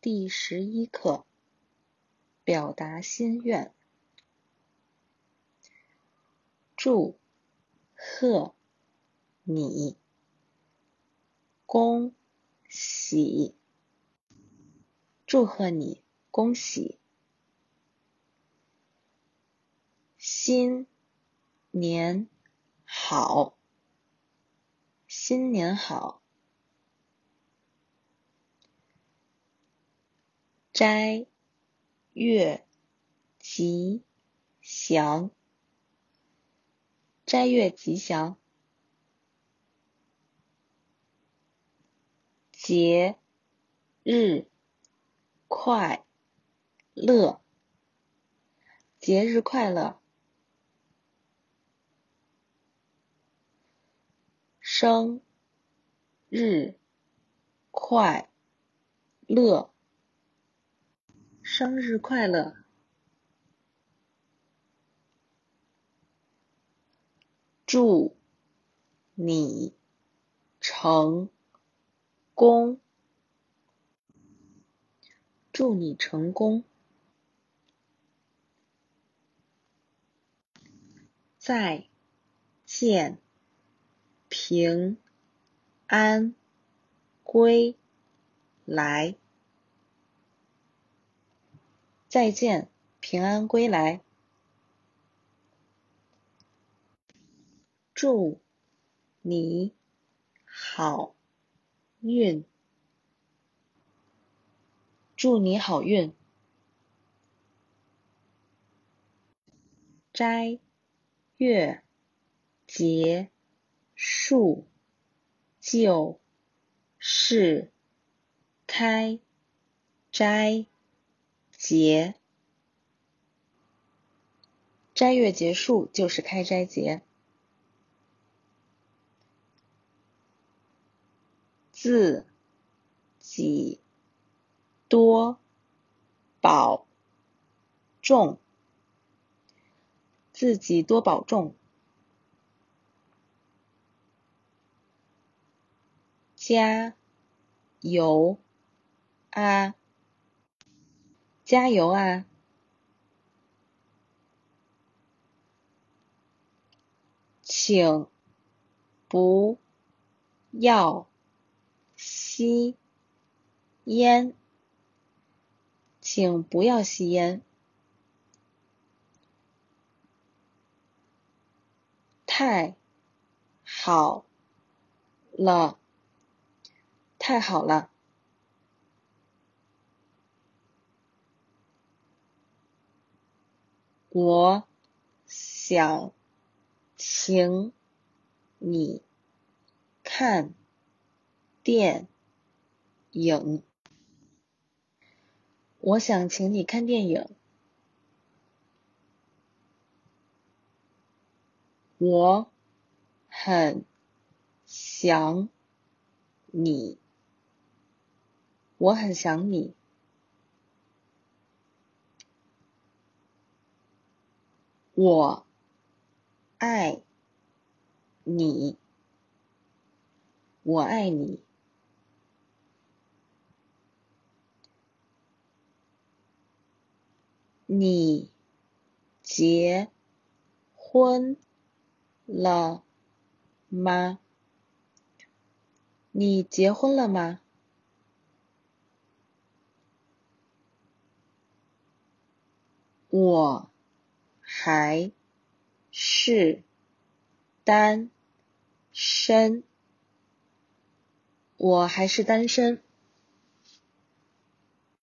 第十一课：表达心愿。祝贺你，恭喜！祝贺你，恭喜！新年好！新年好！斋月吉祥，斋月吉祥。节日快乐，节日快乐。生日快乐。生日快乐！祝你成功！祝你成功！再见，平安归来。再见，平安归来。祝你好运，祝你好运。斋月结束，就是开斋。节，斋月结束就是开斋节。自己多保重，自己多保重。加油啊！加油啊！请不要吸烟，请不要吸烟。太好了，太好了。我想请你看电影。我想请你看电影。我很想你。我很想你。我爱你，我爱你。你结婚了吗？你结婚了吗？我。还是单身，我还是单身。